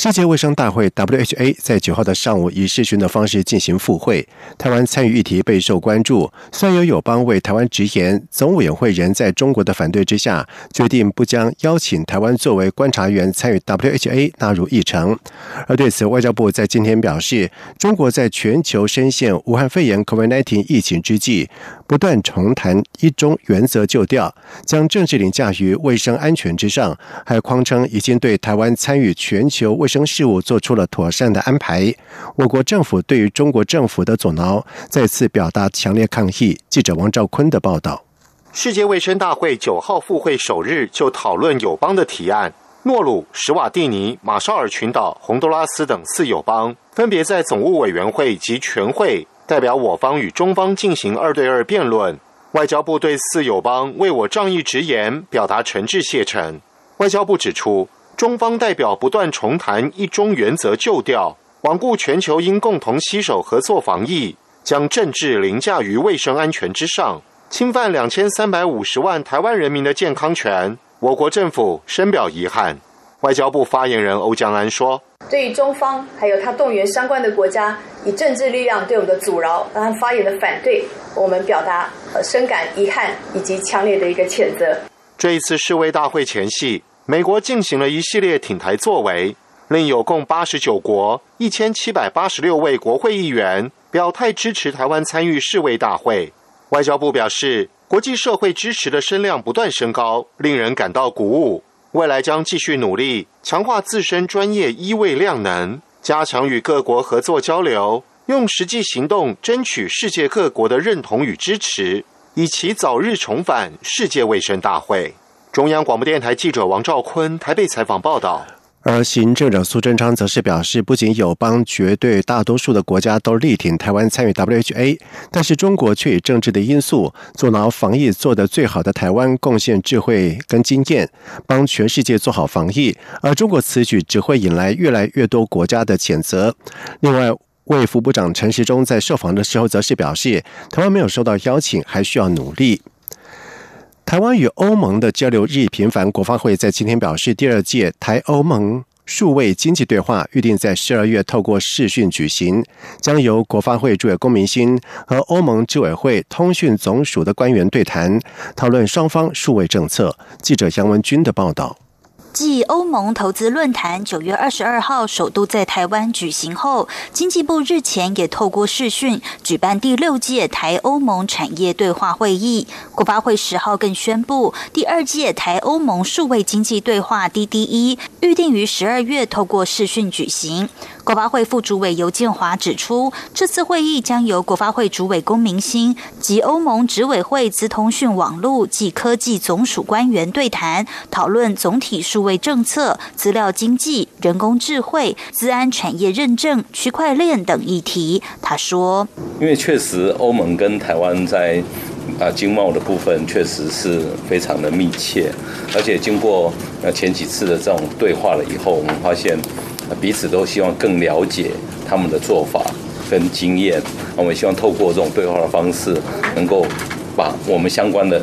世界卫生大会 （WHA） 在九号的上午以视讯的方式进行复会，台湾参与议题备受关注。虽然有友邦为台湾直言，总委员会仍在中国的反对之下，决定不将邀请台湾作为观察员参与 WHA 纳入议程。而对此，外交部在今天表示，中国在全球深陷武汉肺炎 （COVID-19） 疫情之际，不断重谈一中原则旧调，将政治凌驾于卫生安全之上，还匡称已经对台湾参与全球卫生事务做出了妥善的安排。我国政府对于中国政府的阻挠再次表达强烈抗议。记者王兆坤的报道：世界卫生大会九号复会首日就讨论友邦的提案，诺鲁、史瓦蒂尼、马绍尔群岛、洪都拉斯等四友邦分别在总务委员会及全会代表我方与中方进行二对二辩论。外交部对四友邦为我仗义直言表达诚挚谢忱。外交部指出。中方代表不断重谈一中原则旧调，罔顾全球应共同携手合作防疫，将政治凌驾于卫生安全之上，侵犯两千三百五十万台湾人民的健康权。我国政府深表遗憾。外交部发言人欧江安说：“对于中方还有他动员相关的国家以政治力量对我们的阻挠，让他发言的反对，我们表达深感遗憾以及强烈的一个谴责。”这一次世卫大会前夕。美国进行了一系列挺台作为，另有共八十九国一千七百八十六位国会议员表态支持台湾参与世卫大会。外交部表示，国际社会支持的声量不断升高，令人感到鼓舞。未来将继续努力，强化自身专业医卫量能，加强与各国合作交流，用实际行动争取世界各国的认同与支持，以期早日重返世界卫生大会。中央广播电台记者王兆坤台北采访报道，而行政长苏贞昌则是表示，不仅友邦绝对大多数的国家都力挺台湾参与 WHA，但是中国却以政治的因素阻挠防疫做得最好的台湾贡献智慧跟经验，帮全世界做好防疫。而中国此举只会引来越来越多国家的谴责。另外，卫副部长陈时中在受访的时候则是表示，台湾没有收到邀请，还需要努力。台湾与欧盟的交流日益频繁，国发会在今天表示，第二届台欧盟数位经济对话预定在十二月透过视讯举行，将由国发会主委龚明鑫和欧盟执委会通讯总署的官员对谈，讨论双方数位政策。记者杨文军的报道。继欧盟投资论坛九月二十二号首度在台湾举行后，经济部日前也透过视讯举办第六届台欧盟产业对话会议。国发会十号更宣布，第二届台欧盟数位经济对话 （DDE） 预定于十二月透过视讯举行。国发会副主委尤建华指出，这次会议将由国发会主委龚明鑫及欧盟执委会资通讯网络及科技总署官员对谈，讨论总体数位政策、资料经济、人工智慧、资安产业认证、区块链等议题。他说：“因为确实，欧盟跟台湾在啊经贸的部分确实是非常的密切，而且经过呃前几次的这种对话了以后，我们发现。”彼此都希望更了解他们的做法跟经验，我们希望透过这种对话的方式，能够把我们相关的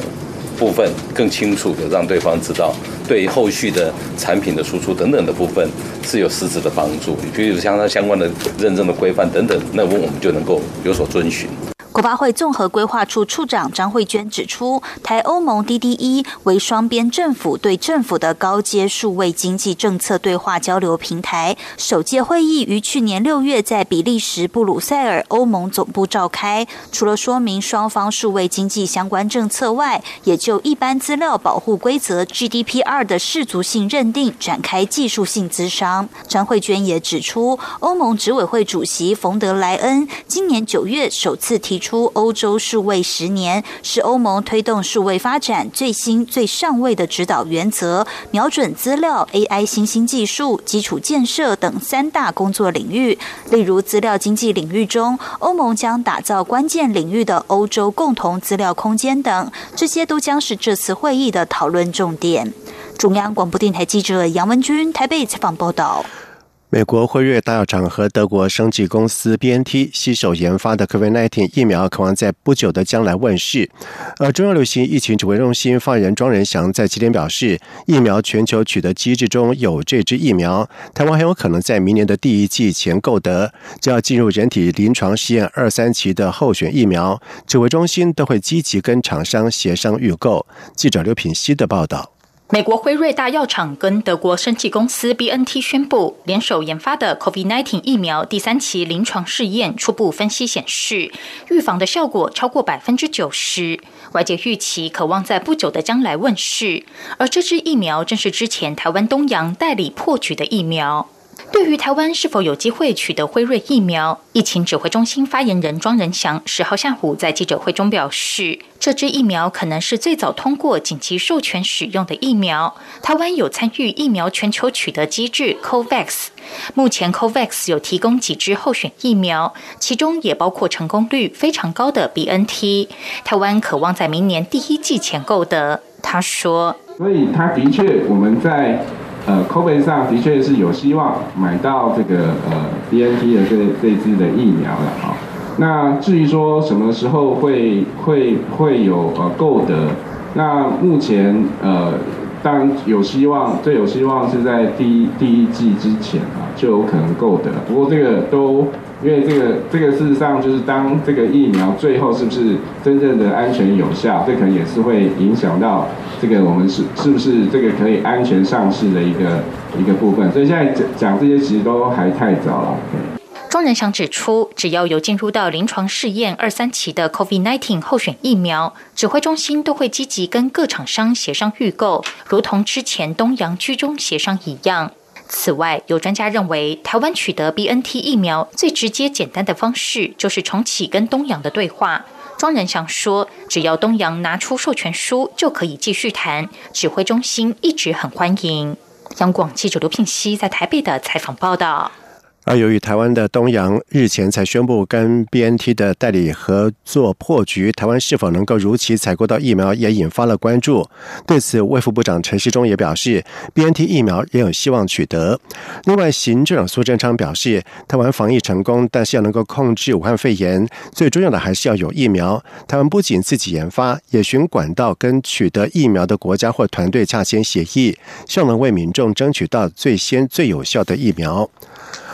部分更清楚的让对方知道，对后续的产品的输出等等的部分是有实质的帮助。比如像它相关的认证的规范等等，那我们就能够有所遵循。国发会综合规划处处长张慧娟指出，台欧盟 DDE 为双边政府对政府的高阶数位经济政策对话交流平台。首届会议于去年六月在比利时布鲁塞尔欧盟总部召开，除了说明双方数位经济相关政策外，也就一般资料保护规则 GDPR 的氏族性认定展开技术性咨商。张慧娟也指出，欧盟执委会主席冯德莱恩今年九月首次提。出出欧洲数位十年，是欧盟推动数位发展最新最上位的指导原则，瞄准资料、AI、新兴技术、基础建设等三大工作领域。例如，资料经济领域中，欧盟将打造关键领域的欧洲共同资料空间等，这些都将是这次会议的讨论重点。中央广播电台记者杨文君台北采访报道。美国辉瑞大药厂和德国生技公司 BNT 携手研发的 COVID-19 疫苗，渴望在不久的将来问世。而中央流行疫情指挥中心发言人庄仁祥在今天表示，疫苗全球取得机制中有这支疫苗，台湾很有可能在明年的第一季前购得。只要进入人体临床试验二三期的候选疫苗，指挥中心都会积极跟厂商协商预购。记者刘品希的报道。美国辉瑞大药厂跟德国生技公司 BNT 宣布，联手研发的 COVID-19 疫苗第三期临床试验初步分析显示，预防的效果超过百分之九十。外界预期渴望在不久的将来问世，而这支疫苗正是之前台湾东洋代理破局的疫苗。对于台湾是否有机会取得辉瑞疫苗，疫情指挥中心发言人庄仁祥十号下午在记者会中表示，这支疫苗可能是最早通过紧急授权使用的疫苗。台湾有参与疫苗全球取得机制 COVAX，目前 COVAX 有提供几支候选疫苗，其中也包括成功率非常高的 BNT。台湾渴望在明年第一季前购得。他说：“所以他的确我们在。”呃，COVID 上的确是有希望买到这个呃 BNT 的这这支的疫苗了哈。那至于说什么时候会会会有呃购得，那目前呃当然有希望，最有希望是在第一第一季之前啊就有可能够得。不过这个都。因为这个，这个事实上就是当这个疫苗最后是不是真正的安全有效，这可能也是会影响到这个我们是是不是这个可以安全上市的一个一个部分。所以现在讲讲这些其实都还太早了。庄仁祥指出，只要有进入到临床试验二三期的 COVID-19 候选疫苗，指挥中心都会积极跟各厂商协商预购，如同之前东洋居中协商一样。此外，有专家认为，台湾取得 BNT 疫苗最直接、简单的方式就是重启跟东洋的对话。庄仁祥说，只要东洋拿出授权书，就可以继续谈。指挥中心一直很欢迎。央广记者刘聘熙在台北的采访报道。而由于台湾的东洋日前才宣布跟 BNT 的代理合作破局，台湾是否能够如期采购到疫苗也引发了关注。对此，卫副部长陈时中也表示，BNT 疫苗也有希望取得。另外，行政苏贞昌表示，台湾防疫成功，但是要能够控制武汉肺炎，最重要的还是要有疫苗。台湾不仅自己研发，也寻管道跟取得疫苗的国家或团队洽签协议，希望能为民众争取到最先最有效的疫苗。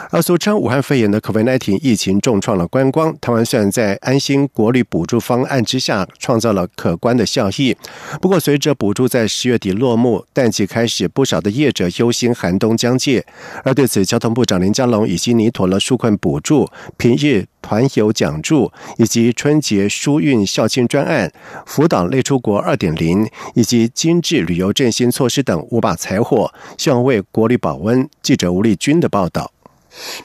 而俗称武汉肺炎的 COVID-19 疫情重创了观光。台湾虽然在安心国旅补助方案之下创造了可观的效益，不过随着补助在十月底落幕，淡季开始，不少的业者忧心寒冬将届。而对此，交通部长林佳龙已经拟妥了纾困补助、平日团游奖助以及春节疏运校庆专案、辅导类出国二点零以及精致旅游振兴措施等五把柴火，希望为国旅保温。记者吴立军的报道。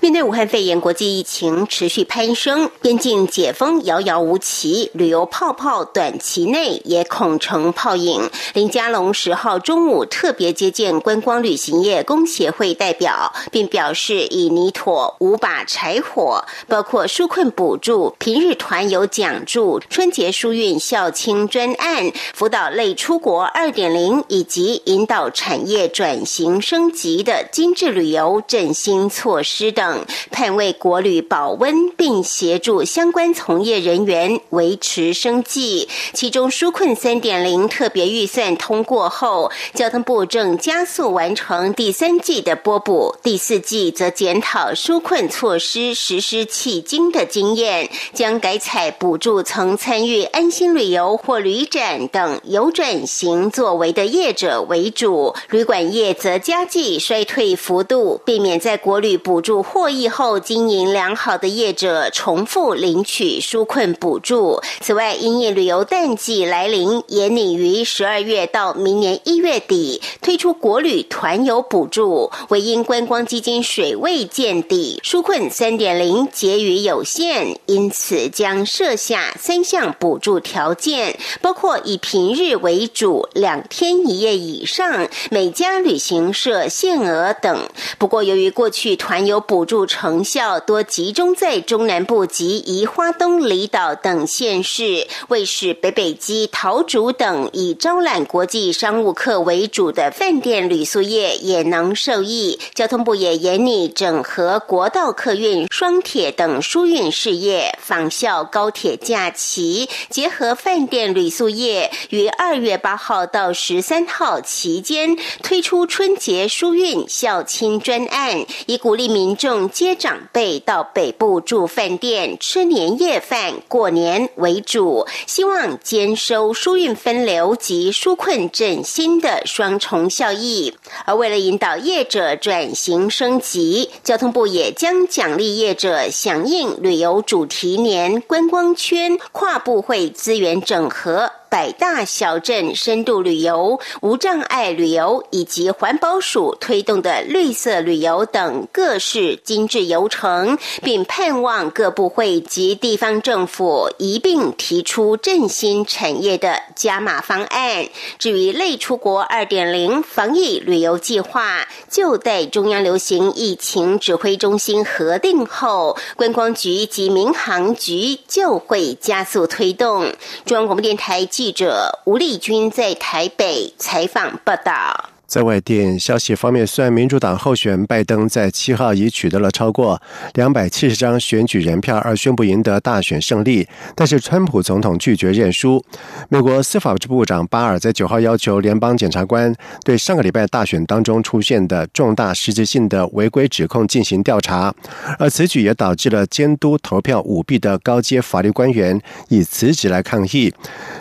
面对武汉肺炎国际疫情持续攀升，边境解封遥遥无期，旅游泡泡短期内也恐成泡影。林佳龙十号中午特别接见观光旅行业工协会代表，并表示已拟妥五把柴火，包括纾困补助、平日团游奖助、春节疏运校庆专案、辅导类出国二点零，以及引导产业转型升级的精致旅游振兴措施。等盼为国旅保温，并协助相关从业人员维持生计。其中纾困三点零特别预算通过后，交通部正加速完成第三季的拨补，第四季则检讨纾困措施实施迄今的经验，将改采补助曾参与安心旅游或旅展等有转型作为的业者为主，旅馆业则加计衰退幅度，避免在国旅补。助获益后经营良好的业者重复领取纾困补助。此外，因应旅游淡季来临，也拟于十二月到明年一月底推出国旅团游补助。为因观光基金水位见底，纾困三点零结余有限，因此将设下三项补助条件，包括以平日为主，两天一夜以上，每家旅行社限额等。不过，由于过去团游补助成效多集中在中南部及宜花东离岛等县市，为使北北基、桃竹等以招揽国际商务客为主的饭店旅宿业也能受益，交通部也严拟整合国道客运、双铁等疏运事业，仿效高铁假期，结合饭店旅宿业，于二月八号到十三号期间推出春节疏运校亲专。案以鼓励民民众接长辈到北部住饭店吃年夜饭过年为主，希望兼收疏运分流及纾困振兴的双重效益。而为了引导业者转型升级，交通部也将奖励业者响应旅游主题年、观光圈跨部会资源整合。百大小镇深度旅游、无障碍旅游以及环保署推动的绿色旅游等各式精致游程，并盼望各部会及地方政府一并提出振兴产业的加码方案。至于类出国二点零防疫旅游计划，就待中央流行疫情指挥中心核定后，观光局及民航局就会加速推动。中央广播电台。记记者吴丽君在台北采访报道。在外电消息方面，虽然民主党候选人拜登在七号已取得了超过两百七十张选举人票而宣布赢得大选胜利，但是川普总统拒绝认输。美国司法部长巴尔在九号要求联邦检察官对上个礼拜大选当中出现的重大实质性的违规指控进行调查，而此举也导致了监督投票舞弊的高阶法律官员以辞职来抗议。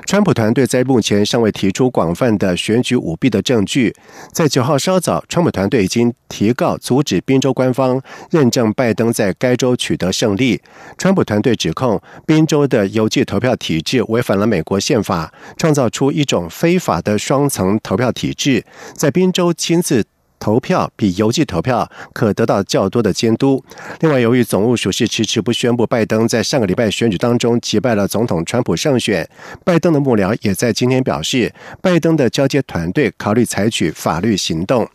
川普团队在目前尚未提出广泛的选举舞弊的证据。在九号稍早，川普团队已经提告阻止宾州官方认证拜登在该州取得胜利。川普团队指控宾州的邮寄投票体制违反了美国宪法，创造出一种非法的双层投票体制，在宾州亲自。投票比邮寄投票可得到较多的监督。另外，由于总务署是迟迟不宣布拜登在上个礼拜选举当中击败了总统川普胜选，拜登的幕僚也在今天表示，拜登的交接团队考虑采取法律行动。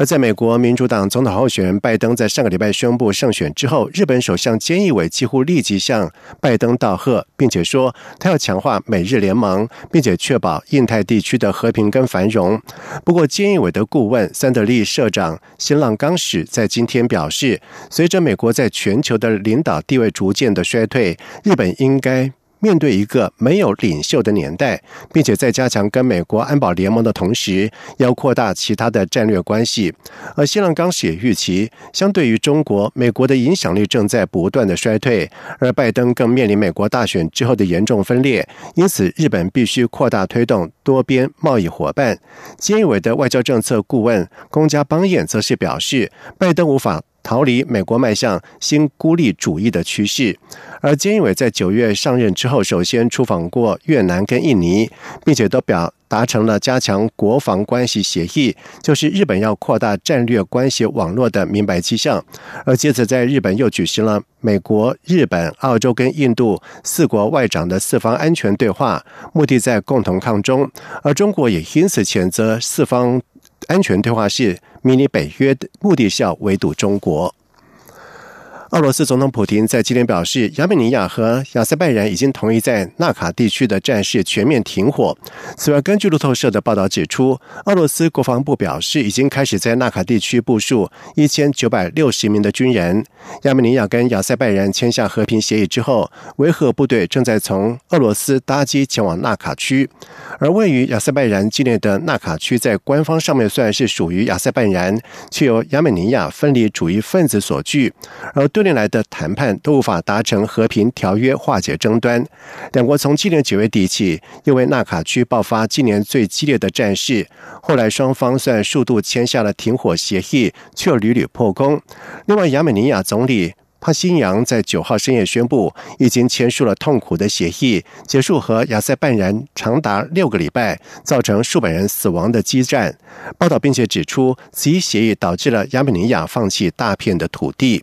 而在美国，民主党总统候选人拜登在上个礼拜宣布胜选之后，日本首相菅义伟几乎立即向拜登道贺，并且说他要强化美日联盟，并且确保印太地区的和平跟繁荣。不过，菅义伟的顾问三德利社长新浪刚史在今天表示，随着美国在全球的领导地位逐渐的衰退，日本应该。面对一个没有领袖的年代，并且在加强跟美国安保联盟的同时，要扩大其他的战略关系。而新浪刚也预期，相对于中国，美国的影响力正在不断的衰退，而拜登更面临美国大选之后的严重分裂，因此日本必须扩大推动多边贸易伙伴。菅义伟的外交政策顾问宫家邦彦则是表示，拜登无法。逃离美国迈向新孤立主义的趋势，而菅义伟在九月上任之后，首先出访过越南跟印尼，并且都表达成了加强国防关系协议，就是日本要扩大战略关系网络的明白迹象。而接着在日本又举行了美国、日本、澳洲跟印度四国外长的四方安全对话，目的在共同抗中，而中国也因此谴责四方。安全对话是迷你北约的目的是要围堵中国。俄罗斯总统普京在今天表示，亚美尼亚和亚塞拜然已经同意在纳卡地区的战事全面停火。此外，根据路透社的报道指出，俄罗斯国防部表示，已经开始在纳卡地区部署一千九百六十名的军人。亚美尼亚跟亚塞拜然签下和平协议之后，维和部队正在从俄罗斯搭机前往纳卡区。而位于亚塞拜然境内的纳卡区，在官方上面虽然是属于亚塞拜然，却由亚美尼亚分离主义分子所据，而对。多年来的谈判都无法达成和平条约化解争端。两国从今年九月底起，因为纳卡区爆发今年最激烈的战事，后来双方虽然数度签下了停火协议，却屡屡破功。另外，亚美尼亚总理。帕辛扬在九号深夜宣布，已经签署了痛苦的协议，结束和亚塞拜然长达六个礼拜、造成数百人死亡的激战。报道并且指出，此一协议导致了亚美尼亚放弃大片的土地。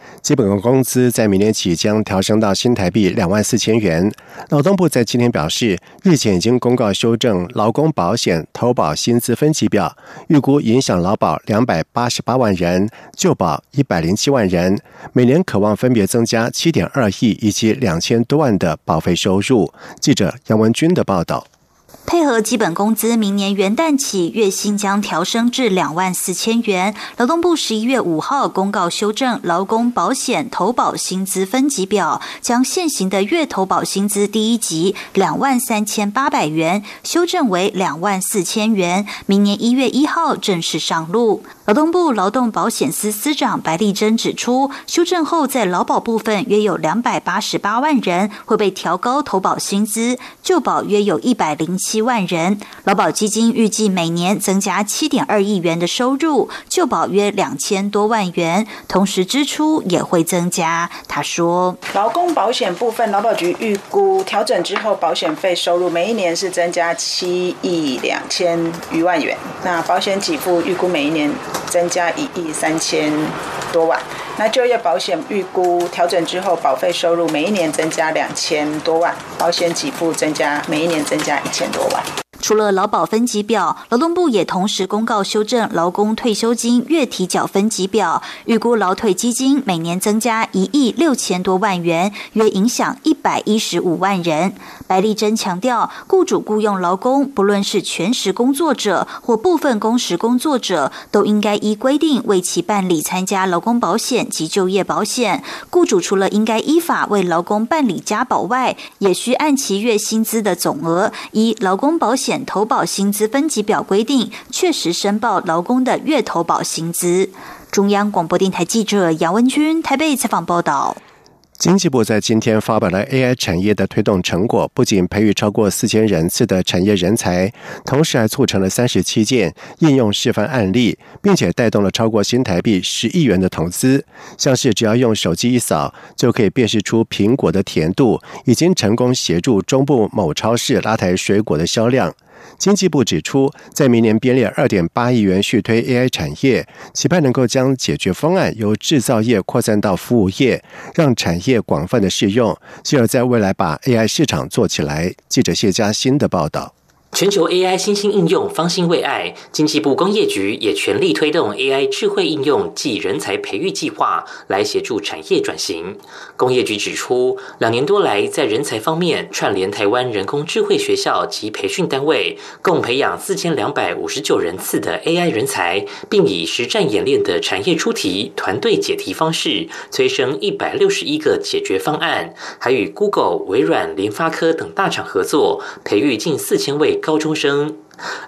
基本工资在明年起将调升到新台币两万四千元。劳动部在今天表示，日前已经公告修正劳工保险投保薪资分级表，预估影响劳保两百八十八万人，旧保一百零七万人，每年渴望分别增加七点二亿以及两千多万的保费收入。记者杨文军的报道。配合基本工资，明年元旦起月薪将调升至两万四千元。劳动部十一月五号公告修正劳工保险投保薪资分级表，将现行的月投保薪资第一级两万三千八百元修正为两万四千元，明年一月一号正式上路。劳动部劳动保险司司长白丽珍指出，修正后在劳保部分约有两百八十八万人会被调高投保薪资，旧保约有一百零七七万人。劳保基金预计每年增加七点二亿元的收入，旧保约两千多万元，同时支出也会增加。他说，劳工保险部分，劳保局预估调整之后保险费收入每一年是增加七亿两千余万元。那保险给付预估每一年。增加一亿三千多万，那就业保险预估调整之后，保费收入每一年增加两千多万，保险起步增加每一年增加一千多万。除了劳保分级表，劳动部也同时公告修正劳工退休金月提缴分级表，预估劳退基金每年增加一亿六千多万元，约影响一百一十五万人。白丽珍强调，雇主雇佣劳工，不论是全时工作者或部分工时工作者，都应该依规定为其办理参加劳工保险及就业保险。雇主除了应该依法为劳工办理加保外，也需按其月薪资的总额，依劳工保险投保薪资分级表规定，确实申报劳工的月投保薪资。中央广播电台记者杨文君台北采访报道。经济部在今天发表了 AI 产业的推动成果，不仅培育超过四千人次的产业人才，同时还促成了三十七件应用示范案例，并且带动了超过新台币十亿元的投资。像是只要用手机一扫，就可以辨识出苹果的甜度，已经成功协助中部某超市拉抬水果的销量。经济部指出，在明年编列二点八亿元续推 AI 产业，期盼能够将解决方案由制造业扩散到服务业，让产业广泛的适用，进而在未来把 AI 市场做起来。记者谢佳欣的报道。全球 AI 新兴应用方兴未艾，经济部工业局也全力推动 AI 智慧应用暨人才培育计划，来协助产业转型。工业局指出，两年多来，在人才方面串联台湾人工智慧学校及培训单位，共培养四千两百五十九人次的 AI 人才，并以实战演练的产业出题、团队解题方式，催生一百六十一个解决方案，还与 Google、微软、联发科等大厂合作，培育近四千位。高中生。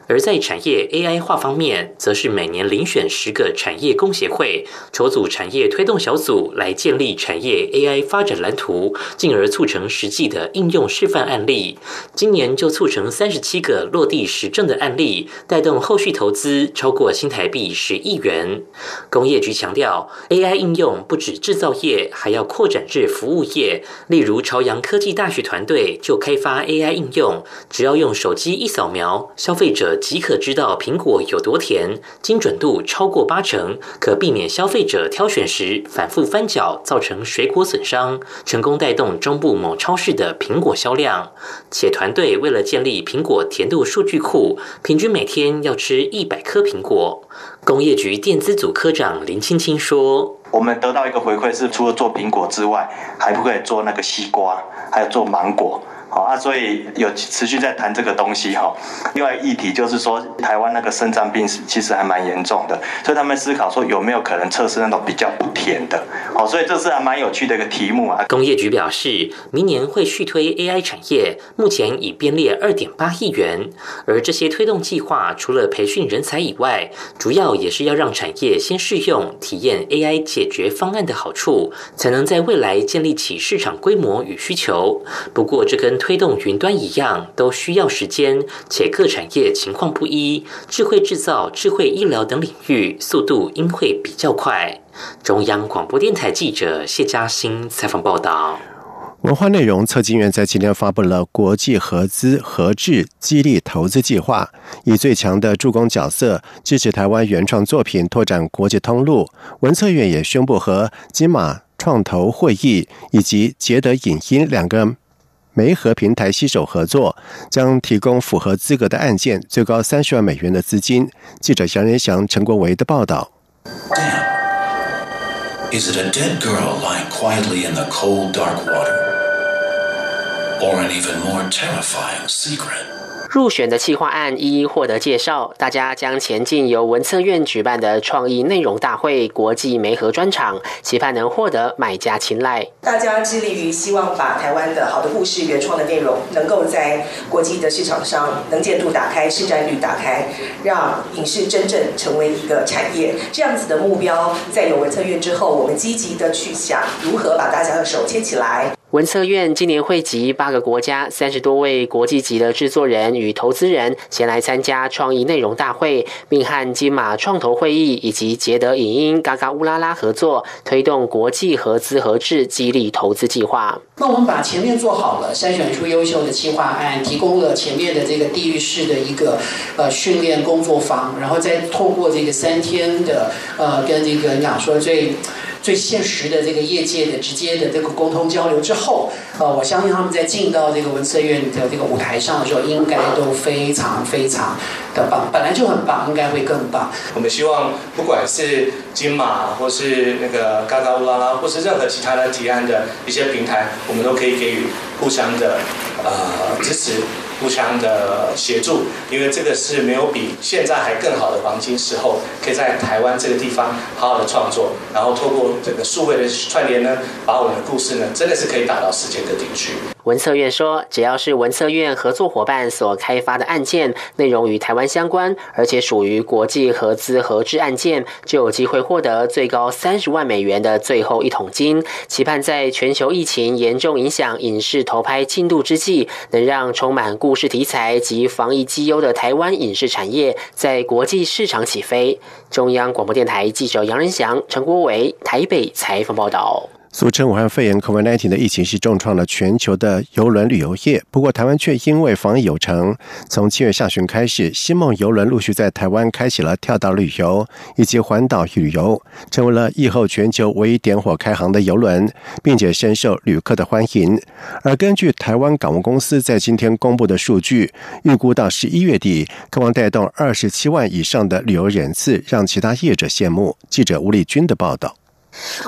而在产业 AI 化方面，则是每年遴选十个产业工协会，筹组产业推动小组，来建立产业 AI 发展蓝图，进而促成实际的应用示范案例。今年就促成三十七个落地实证的案例，带动后续投资超过新台币十亿元。工业局强调，AI 应用不止制造业，还要扩展至服务业。例如，朝阳科技大学团队就开发 AI 应用，只要用手机一扫描，消费消费者即可知道苹果有多甜，精准度超过八成，可避免消费者挑选时反复翻搅，造成水果损伤，成功带动中部某超市的苹果销量。且团队为了建立苹果甜度数据库，平均每天要吃一百颗苹果。工业局电资组科长林青青说：“我们得到一个回馈是，除了做苹果之外，还不可以做那个西瓜，还有做芒果。”好啊，所以有持续在谈这个东西哈。另外议题就是说，台湾那个肾脏病其实还蛮严重的，所以他们思考说有没有可能测试那种比较不甜的。好，所以这是还蛮有趣的一个题目啊。工业局表示，明年会续推 AI 产业，目前已编列二点八亿元。而这些推动计划，除了培训人才以外，主要也是要让产业先试用、体验 AI 解决方案的好处，才能在未来建立起市场规模与需求。不过，这跟推动云端一样，都需要时间，且各产业情况不一。智慧制造、智慧医疗等领域，速度应会比较快。中央广播电台记者谢嘉欣采访报道。文化内容策进院在今天发布了国际合资合制激励投资计划，以最强的助攻角色支持台湾原创作品拓展国际通路。文策院也宣布和金马创投会议以及捷德影音两个。媒合平台携手合作，将提供符合资格的案件最高三十万美元的资金。记者杨仁祥、陈国维的报道。Is it a dead girl lying quietly in the cold, dark water, or an even more terrifying secret? 入选的企划案一一获得介绍，大家将前进由文策院举办的创意内容大会国际媒合专场，期盼能获得买家青睐。大家致力于希望把台湾的好的故事、原创的内容，能够在国际的市场上能见度打开、市占率打开，让影视真正成为一个产业。这样子的目标，在有文策院之后，我们积极的去想如何把大家的手牵起来。文策院今年汇集八个国家三十多位国际级的制作人与投资人前来参加创意内容大会，并和金马创投会议以及捷德影音、嘎嘎乌拉拉合作，推动国际合资合制激励投资计划。那我们把前面做好了，筛选出优秀的企划案，提供了前面的这个地域式的一个呃训练工作坊，然后再透过这个三天的呃跟这个讲说最。最现实的这个业界的直接的这个沟通交流之后，呃，我相信他们在进到这个文策院的这个舞台上的时候，应该都非常非常的棒，本来就很棒，应该会更棒。我们希望不管是金马或是那个嘎嘎乌拉拉，或是任何其他的提案的一些平台，我们都可以给予互相的呃支持。互相的协助，因为这个是没有比现在还更好的黄金时候，可以在台湾这个地方好好的创作，然后透过整个数位的串联呢，把我们的故事呢，真的是可以打到世界各地去。文策院说，只要是文策院合作伙伴所开发的案件，内容与台湾相关，而且属于国际合资合制案件，就有机会获得最高三十万美元的最后一桶金。期盼在全球疫情严重影响影视投拍进度之际，能让充满故事题材及防疫绩优的台湾影视产业在国际市场起飞。中央广播电台记者杨仁祥、陈国伟台北采访报道。俗称武汉肺炎 （COVID-19） 的疫情是重创了全球的邮轮旅游业，不过台湾却因为防疫有成，从七月下旬开始，新梦邮轮陆续在台湾开启了跳岛旅游以及环岛旅游，成为了疫后全球唯一点火开航的邮轮，并且深受旅客的欢迎。而根据台湾港务公司在今天公布的数据，预估到十一月底，渴望带动二十七万以上的旅游人次，让其他业者羡慕。记者吴丽君的报道。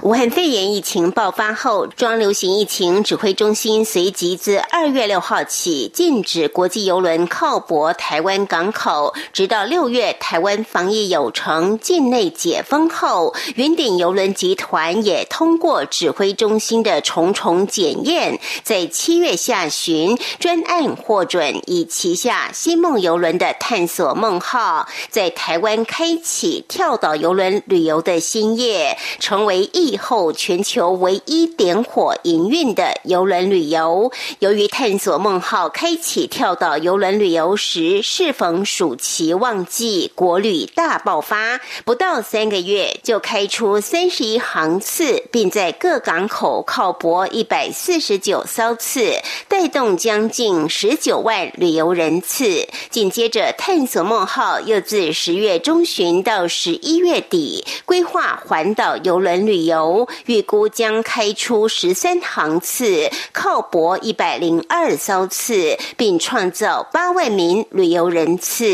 武汉肺炎疫情爆发后，庄流行疫情指挥中心随即自二月六号起禁止国际邮轮靠泊台湾港口，直到六月台湾防疫有成、境内解封后，云顶邮轮集团也通过指挥中心的重重检验，在七月下旬专案获准，以旗下新梦邮轮的探索梦号，在台湾开启跳岛邮轮旅游的新业，成为。为疫后全球唯一点火营运的邮轮旅游。由于探索梦号开启跳岛邮轮旅游时适逢暑期旺季，国旅大爆发，不到三个月就开出三十一航次，并在各港口靠泊一百四十九艘次，带动将近十九万旅游人次。紧接着，探索梦号又自十月中旬到十一月底规划环岛邮轮旅游，预估将开出十三航次，靠泊一百零二艘次，并创造八万名旅游人次。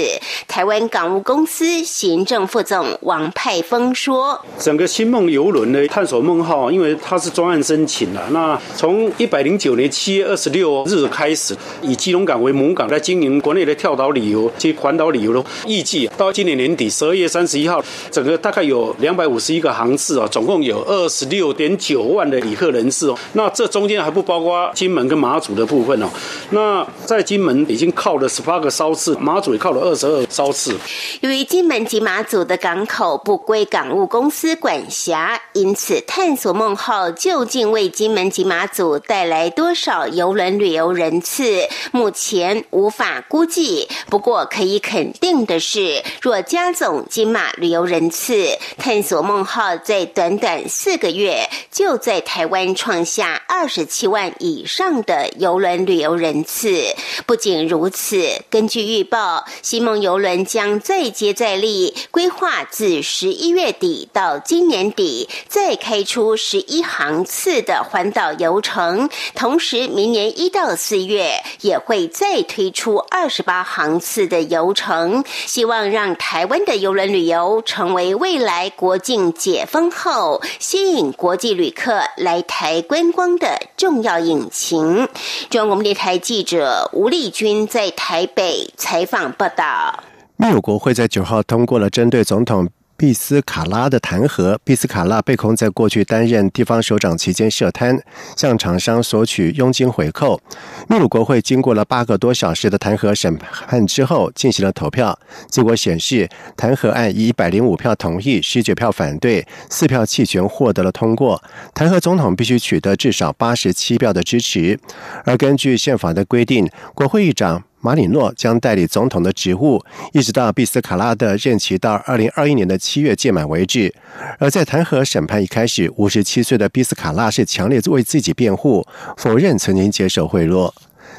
台湾港务公司行政副总王派峰说：“整个新梦游轮的探索梦号，因为它是专案申请了，那从一百零九年七月二十六日开始，以基隆港为母港，来经营国内的跳岛旅游及环岛旅游的，预计到今年年底十二月三十一号，整个大概有两百五十一个航次啊，总共有二十六点九万的旅客人次哦。那这中间还不包括金门跟马祖的部分哦。那在金门已经靠了十八个烧次，马祖也靠了二十二烧次。由于金门及马祖的港口不归港务公司管辖，因此探索梦号究竟为金门及马祖带来多少邮轮旅游人次，目前无法估计。不过可以肯定的是，若加总金马旅游人次，探索梦号在短短四个月就在台湾创下二十七万以上的邮轮旅游人次。不仅如此，根据预报，西梦邮轮将再接再厉，规划自十一月底到今年底再开出十一航次的环岛游程，同时明年一到四月也会再推出二十八航次的游程，希望让台湾的邮轮旅游成为未来国境解封后吸引国际旅客来台观光的重要引擎。中央广播电台记者吴丽君在台北采访报道。秘鲁国会在九号通过了针对总统毕斯卡拉的弹劾。毕斯卡拉被控在过去担任地方首长期间涉贪，向厂商索取佣金回扣。秘鲁国会经过了八个多小时的弹劾审判之后，进行了投票。结果显示，弹劾案以一百零五票同意、十九票反对、四票弃权获得了通过。弹劾总统必须取得至少八十七票的支持。而根据宪法的规定，国会议长。马里诺将代理总统的职务，一直到毕斯卡拉的任期到二零二一年的七月届满为止。而在弹劾审判一开始，五十七岁的毕斯卡拉是强烈为自己辩护，否认曾经接受贿赂。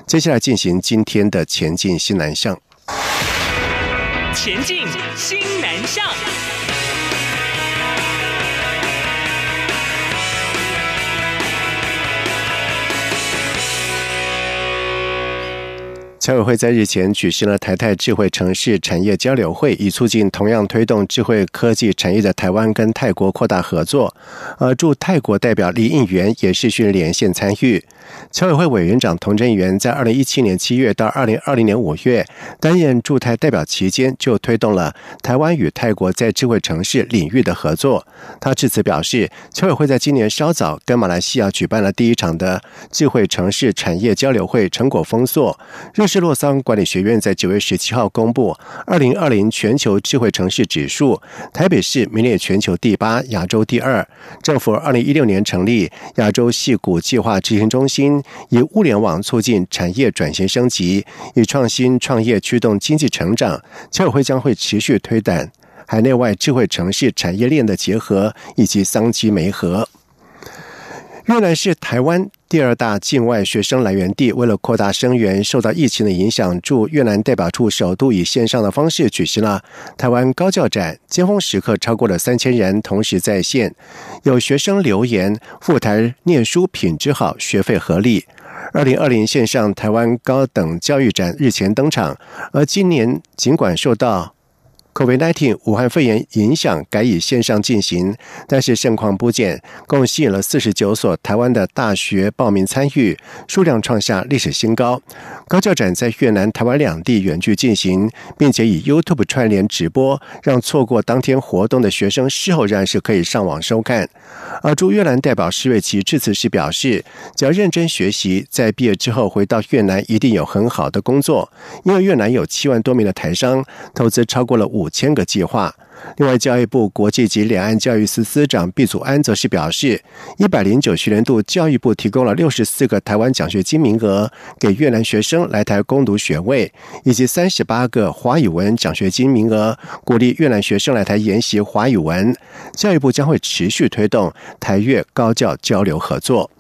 接下来进行今天的前进新南向。前进新南向。侨委会在日前举行了台泰智慧城市产业交流会，以促进同样推动智慧科技产业的台湾跟泰国扩大合作。而驻泰国代表李应元也是训连线参与。侨委会委员长童真元在二零一七年七月到二零二零年五月担任驻泰代表期间，就推动了台湾与泰国在智慧城市领域的合作。他致辞表示，侨委会在今年稍早跟马来西亚举办了第一场的智慧城市产业交流会，成果丰硕。是洛桑管理学院在九月十七号公布二零二零全球智慧城市指数，台北市名列全球第八，亚洲第二。政府二零一六年成立亚洲系股计划执行中心，以物联网促进产业转型升级，以创新创业驱动经济成长。侨委会将会持续推展海内外智慧城市产业链的结合以及商机媒合。越南是台湾第二大境外学生来源地。为了扩大生源，受到疫情的影响，驻越南代表处首度以线上的方式举行了台湾高教展。尖峰时刻，超过了三千人同时在线。有学生留言：“赴台念书品质好，学费合理。”二零二零线上台湾高等教育展日前登场，而今年尽管受到 COVID-19 武汉肺炎影响改以线上进行，但是盛况不减，共吸引了四十九所台湾的大学报名参与，数量创下历史新高。高教展在越南、台湾两地远距进行，并且以 YouTube 串联直播，让错过当天活动的学生事后仍然是可以上网收看。而驻越南代表施瑞奇致辞时表示，只要认真学习，在毕业之后回到越南一定有很好的工作，因为越南有七万多名的台商投资超过了五。五千个计划。另外，教育部国际及两岸教育司司长毕祖安则是表示，一百零九学年度教育部提供了六十四个台湾奖学金名额给越南学生来台攻读学位，以及三十八个华语文奖学金名额，鼓励越南学生来台研习华语文。教育部将会持续推动台越高教交流合作。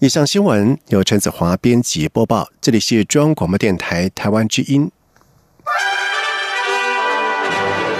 以上新闻由陈子华编辑播报，这里是中央广播电台台湾之音。